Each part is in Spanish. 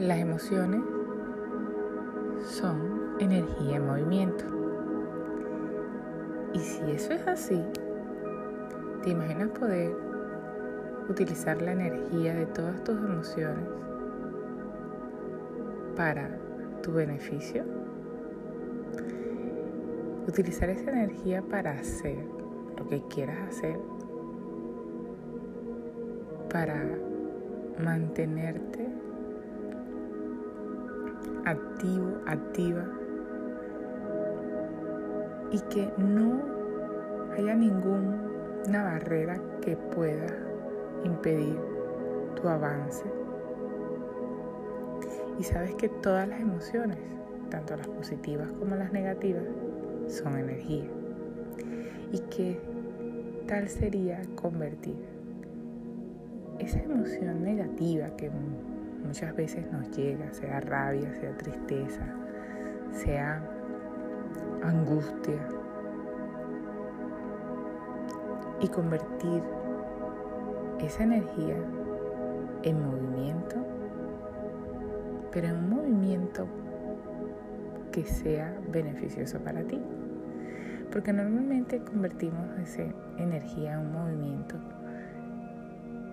Las emociones son energía en movimiento. Y si eso es así, ¿te imaginas poder utilizar la energía de todas tus emociones para tu beneficio? Utilizar esa energía para hacer lo que quieras hacer, para mantenerte activo, activa y que no haya ninguna barrera que pueda impedir tu avance. Y sabes que todas las emociones, tanto las positivas como las negativas, son energía. ¿Y qué tal sería convertir esa emoción negativa que muchas veces nos llega, sea rabia, sea tristeza, sea angustia, y convertir esa energía en movimiento, pero en un movimiento que sea beneficioso para ti. Porque normalmente convertimos esa energía en un movimiento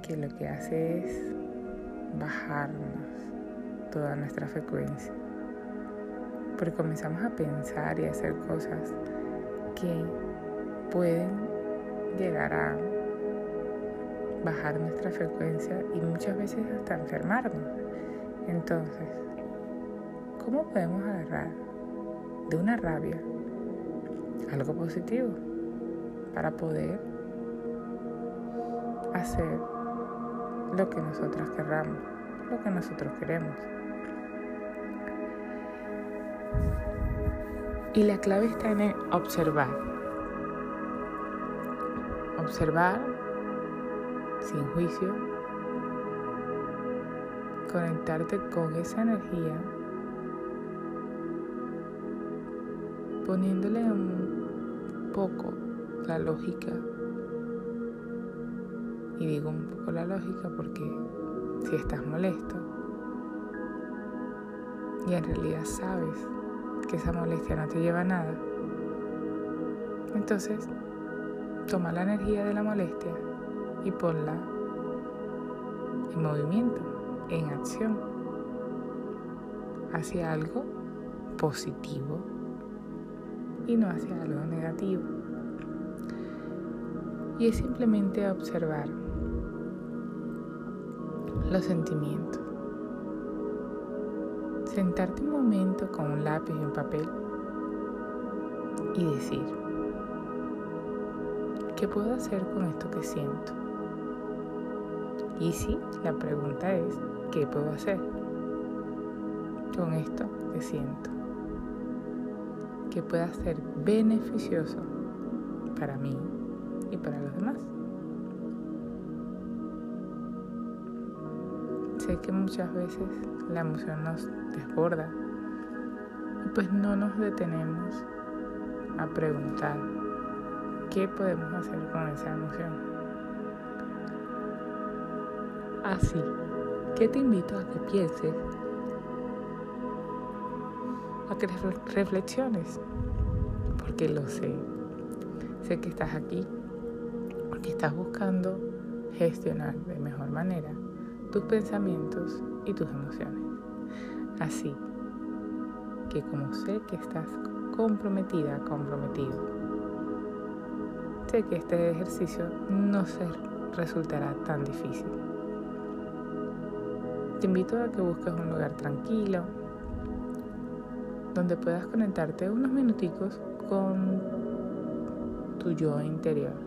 que lo que hace es bajarnos toda nuestra frecuencia. Porque comenzamos a pensar y a hacer cosas que pueden llegar a bajar nuestra frecuencia y muchas veces hasta enfermarnos. Entonces, ¿cómo podemos agarrar de una rabia algo positivo para poder hacer lo que nosotras querramos, lo que nosotros queremos. Y la clave está en observar. Observar sin juicio, conectarte con esa energía, poniéndole un poco la lógica y digo un poco la lógica porque si estás molesto y en realidad sabes que esa molestia no te lleva a nada, entonces toma la energía de la molestia y ponla en movimiento, en acción, hacia algo positivo y no hacia algo negativo. Y es simplemente observar los sentimientos. Sentarte un momento con un lápiz y un papel y decir, ¿qué puedo hacer con esto que siento? Y si la pregunta es, ¿qué puedo hacer con esto que siento? Que pueda ser beneficioso para mí y para los demás. Sé que muchas veces la emoción nos desborda. Y pues no nos detenemos a preguntar qué podemos hacer con esa emoción. Así que te invito a que pienses, a que reflexiones, porque lo sé, sé que estás aquí, porque estás buscando gestionar de mejor manera tus pensamientos y tus emociones. Así que como sé que estás comprometida, comprometido, sé que este ejercicio no se resultará tan difícil. Te invito a que busques un lugar tranquilo, donde puedas conectarte unos minuticos con tu yo interior.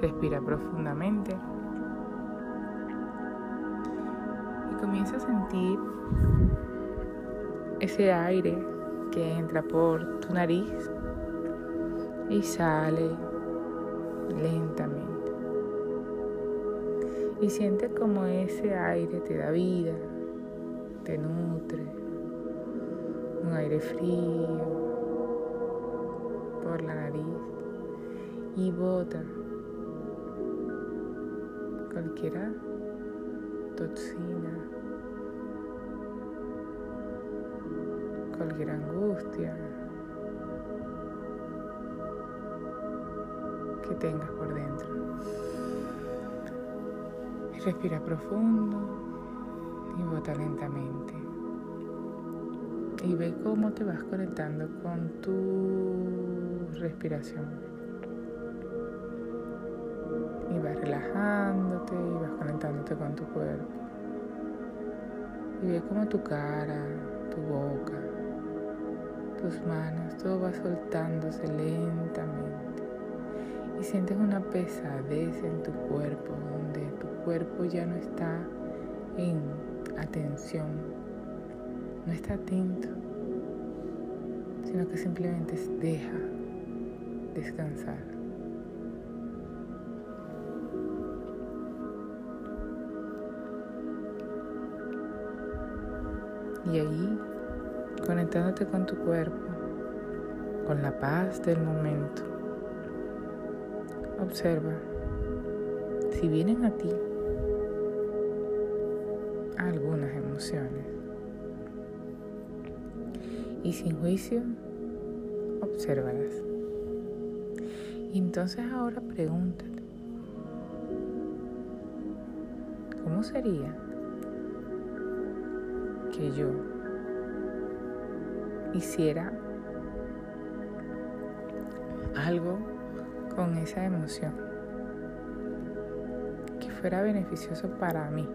Respira profundamente. Y comienza a sentir ese aire que entra por tu nariz y sale lentamente. Y siente como ese aire te da vida, te nutre, un aire frío por la nariz y bota cualquiera toxina, cualquier angustia que tengas por dentro. Y respira profundo y bota lentamente. Y ve cómo te vas conectando con tu respiración relajándote y vas conectándote con tu cuerpo. Y ve como tu cara, tu boca, tus manos, todo va soltándose lentamente. Y sientes una pesadez en tu cuerpo, donde tu cuerpo ya no está en atención, no está atento, sino que simplemente deja descansar. Y ahí, conectándote con tu cuerpo, con la paz del momento, observa si vienen a ti algunas emociones. Y sin juicio, obsérvalas. Y entonces ahora pregúntate, ¿cómo sería que yo hiciera algo con esa emoción que fuera beneficioso para mí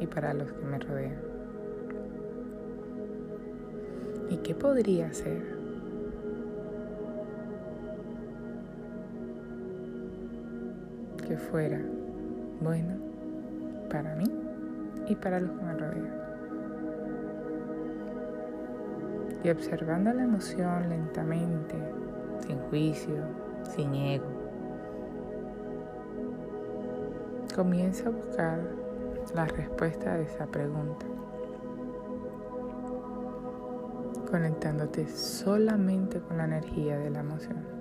y para los que me rodean. ¿Y qué podría hacer? Que fuera bueno para mí y para los que me rodean. Y observando la emoción lentamente, sin juicio, sin ego. Comienza a buscar la respuesta a esa pregunta, conectándote solamente con la energía de la emoción.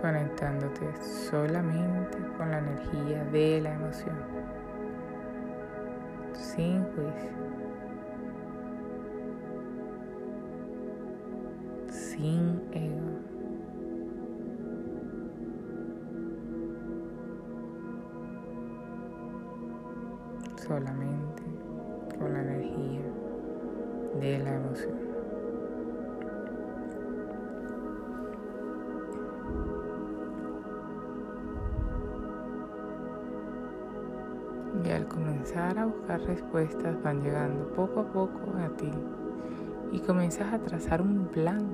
Conectándote solamente con la energía de la emoción, sin juicio, sin ego. solamente con la energía de la emoción. Comenzar a buscar respuestas van llegando poco a poco a ti y comienzas a trazar un plan.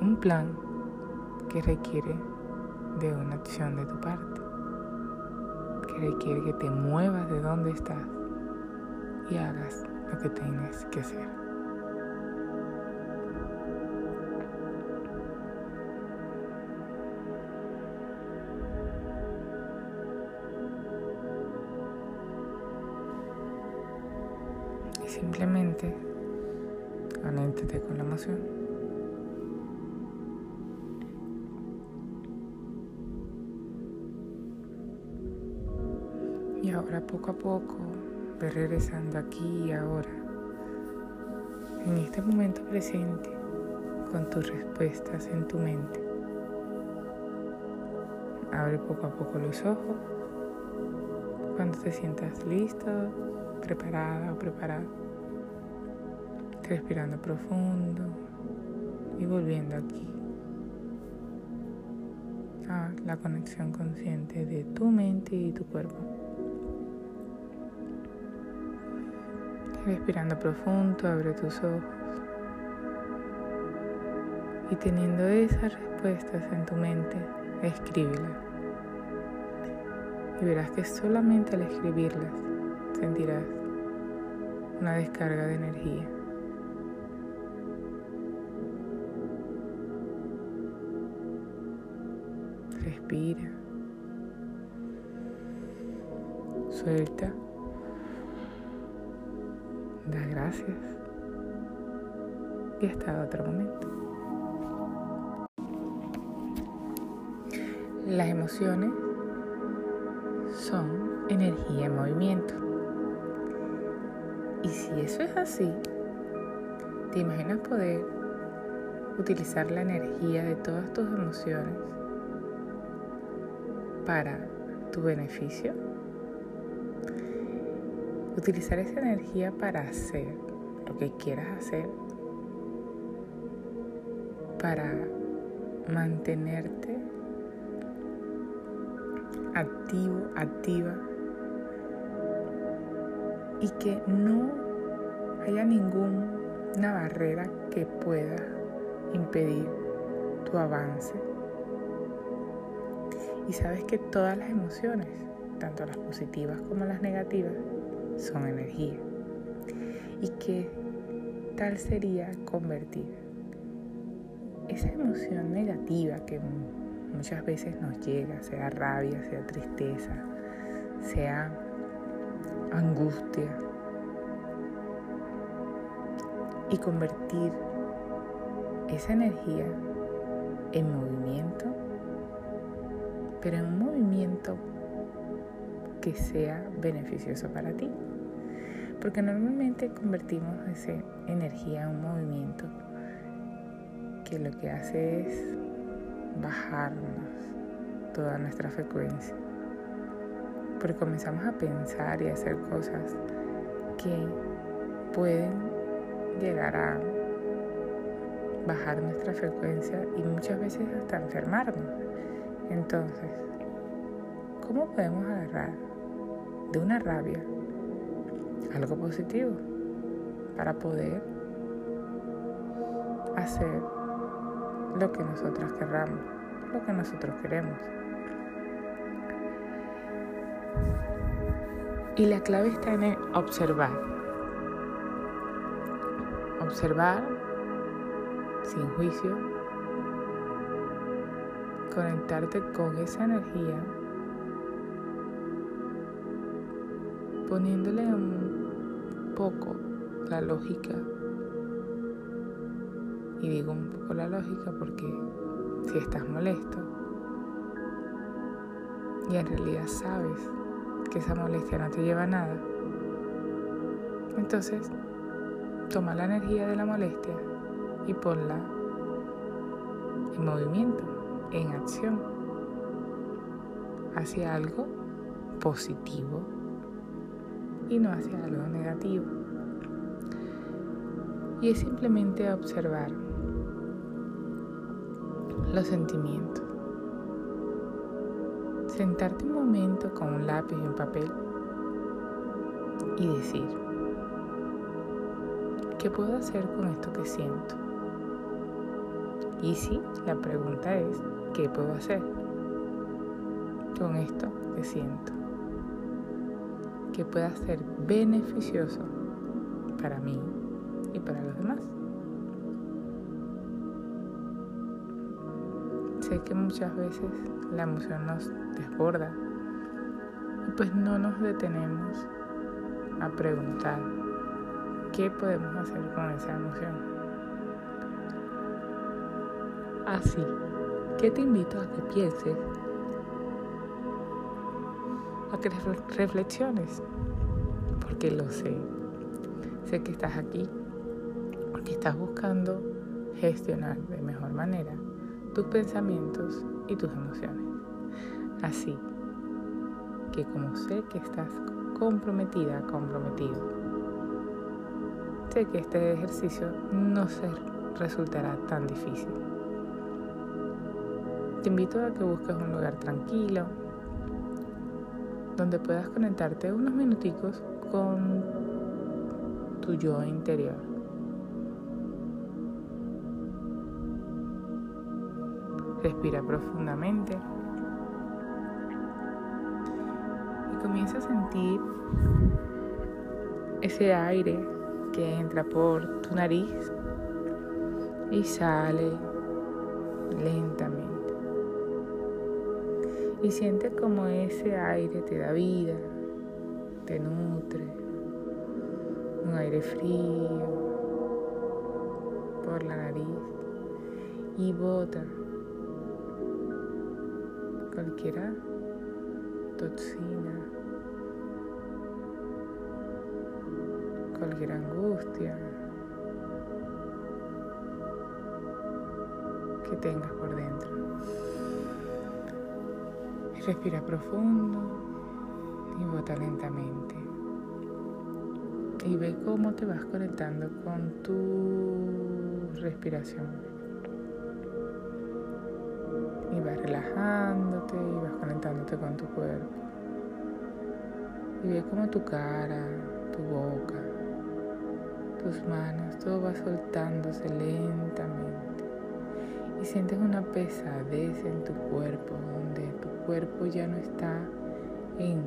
Un plan que requiere de una acción de tu parte, que requiere que te muevas de donde estás y hagas lo que tienes que hacer. Con la emoción. Y ahora poco a poco ve regresando aquí y ahora, en este momento presente, con tus respuestas en tu mente. Abre poco a poco los ojos cuando te sientas listo, preparada o preparado respirando profundo y volviendo aquí a la conexión consciente de tu mente y tu cuerpo. Respirando profundo, abre tus ojos y teniendo esas respuestas en tu mente, escríbelas. Y verás que solamente al escribirlas sentirás una descarga de energía. Suelta. Da gracias. Y hasta otro momento. Las emociones son energía en movimiento. Y si eso es así, ¿te imaginas poder utilizar la energía de todas tus emociones para tu beneficio? Utilizar esa energía para hacer lo que quieras hacer, para mantenerte activo, activa y que no haya ninguna barrera que pueda impedir tu avance. Y sabes que todas las emociones, tanto las positivas como las negativas, son energía. Y que tal sería convertir esa emoción negativa que muchas veces nos llega, sea rabia, sea tristeza, sea angustia, y convertir esa energía en movimiento, pero en un movimiento que sea beneficioso para ti. Porque normalmente convertimos esa energía en un movimiento que lo que hace es bajarnos toda nuestra frecuencia. Porque comenzamos a pensar y a hacer cosas que pueden llegar a bajar nuestra frecuencia y muchas veces hasta enfermarnos. Entonces, ¿cómo podemos agarrar de una rabia algo positivo para poder hacer lo que nosotros querramos, lo que nosotros queremos. Y la clave está en observar. Observar sin juicio. Conectarte con esa energía. Poniéndole un poco la lógica. Y digo un poco la lógica porque si estás molesto y en realidad sabes que esa molestia no te lleva a nada, entonces toma la energía de la molestia y ponla en movimiento, en acción, hacia algo positivo y no hacia algo negativo. Y es simplemente observar los sentimientos. Sentarte un momento con un lápiz y un papel y decir, ¿qué puedo hacer con esto que siento? Y si la pregunta es, ¿qué puedo hacer con esto que siento? Que pueda ser beneficioso para mí y para los demás. sé que muchas veces la emoción nos desborda y pues no nos detenemos a preguntar qué podemos hacer con esa emoción. Así que te invito a que pienses, a que reflexiones, porque lo sé. Sé que estás aquí porque estás buscando gestionar de mejor manera tus pensamientos y tus emociones. Así que como sé que estás comprometida, comprometido, sé que este ejercicio no se resultará tan difícil. Te invito a que busques un lugar tranquilo, donde puedas conectarte unos minuticos con tu yo interior. Respira profundamente. Y comienza a sentir ese aire que entra por tu nariz y sale lentamente. Y siente como ese aire te da vida, te nutre, un aire frío por la nariz y bota cualquiera toxina, cualquier angustia que tengas por dentro. Respira profundo y bota lentamente. Y ve cómo te vas conectando con tu respiración. Y vas relajándote y vas conectándote con tu cuerpo. Y ve cómo tu cara, tu boca, tus manos, todo va soltándose lentamente. Y sientes una pesadez en tu cuerpo, donde tu cuerpo ya no está en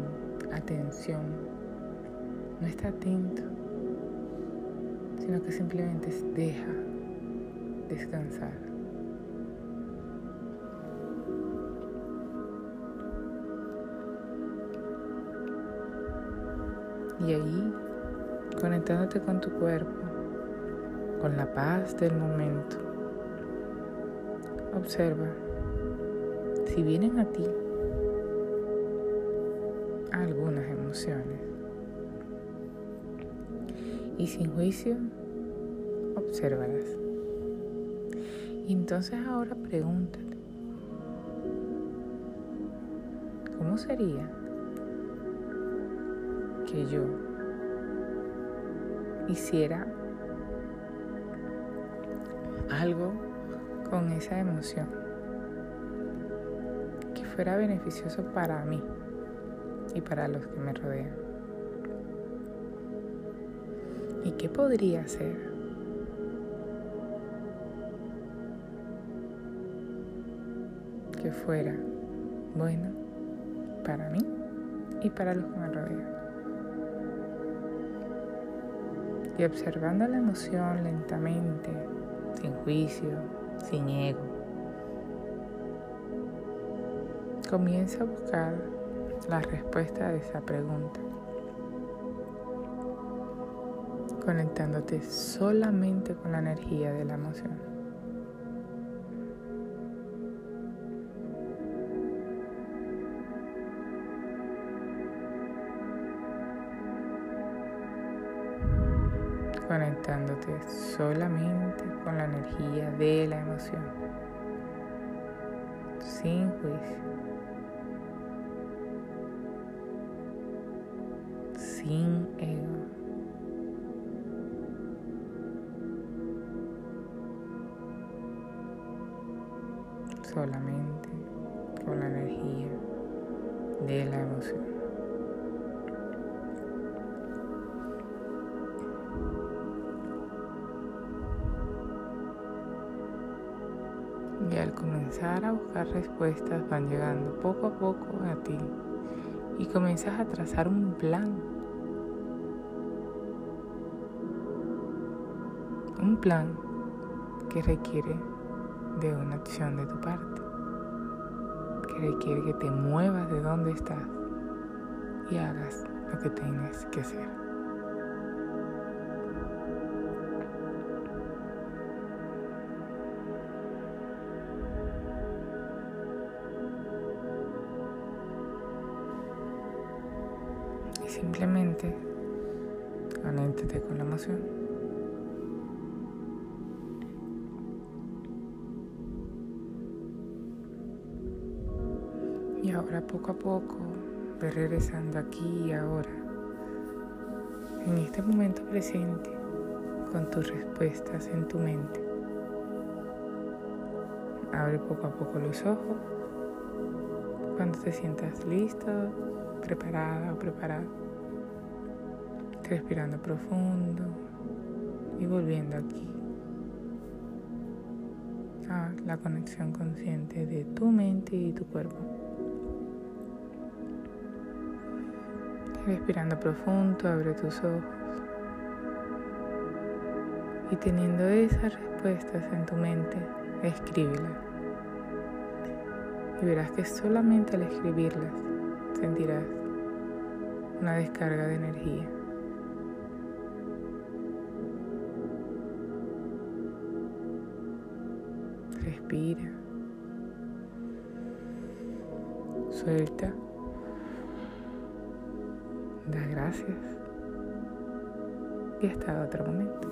atención, no está atento, sino que simplemente deja descansar. Y ahí, conectándote con tu cuerpo, con la paz del momento, observa si vienen a ti algunas emociones. Y sin juicio, obsérvalas. Y entonces ahora pregúntate, ¿cómo sería que yo hiciera algo con esa emoción que fuera beneficioso para mí? y para los que me rodean. ¿Y qué podría ser? Que fuera bueno para mí y para los que me rodean. Y observando la emoción lentamente, sin juicio, sin comienza a buscar la respuesta a esa pregunta, conectándote solamente con la energía de la emoción. Conectándote solamente con la energía de la emoción, sin juicio. sin respuestas van llegando poco a poco a ti y comienzas a trazar un plan un plan que requiere de una acción de tu parte, que requiere que te muevas de donde estás y hagas lo que tienes que hacer. Y ahora poco a poco ve regresando aquí y ahora, en este momento presente, con tus respuestas en tu mente. Abre poco a poco los ojos cuando te sientas listo, preparada o preparado. Respirando profundo y volviendo aquí a la conexión consciente de tu mente y tu cuerpo. Respirando profundo, abre tus ojos. Y teniendo esas respuestas en tu mente, escríbelas. Y verás que solamente al escribirlas sentirás una descarga de energía. Respira. Suelta. Da gracias. Y hasta otro momento.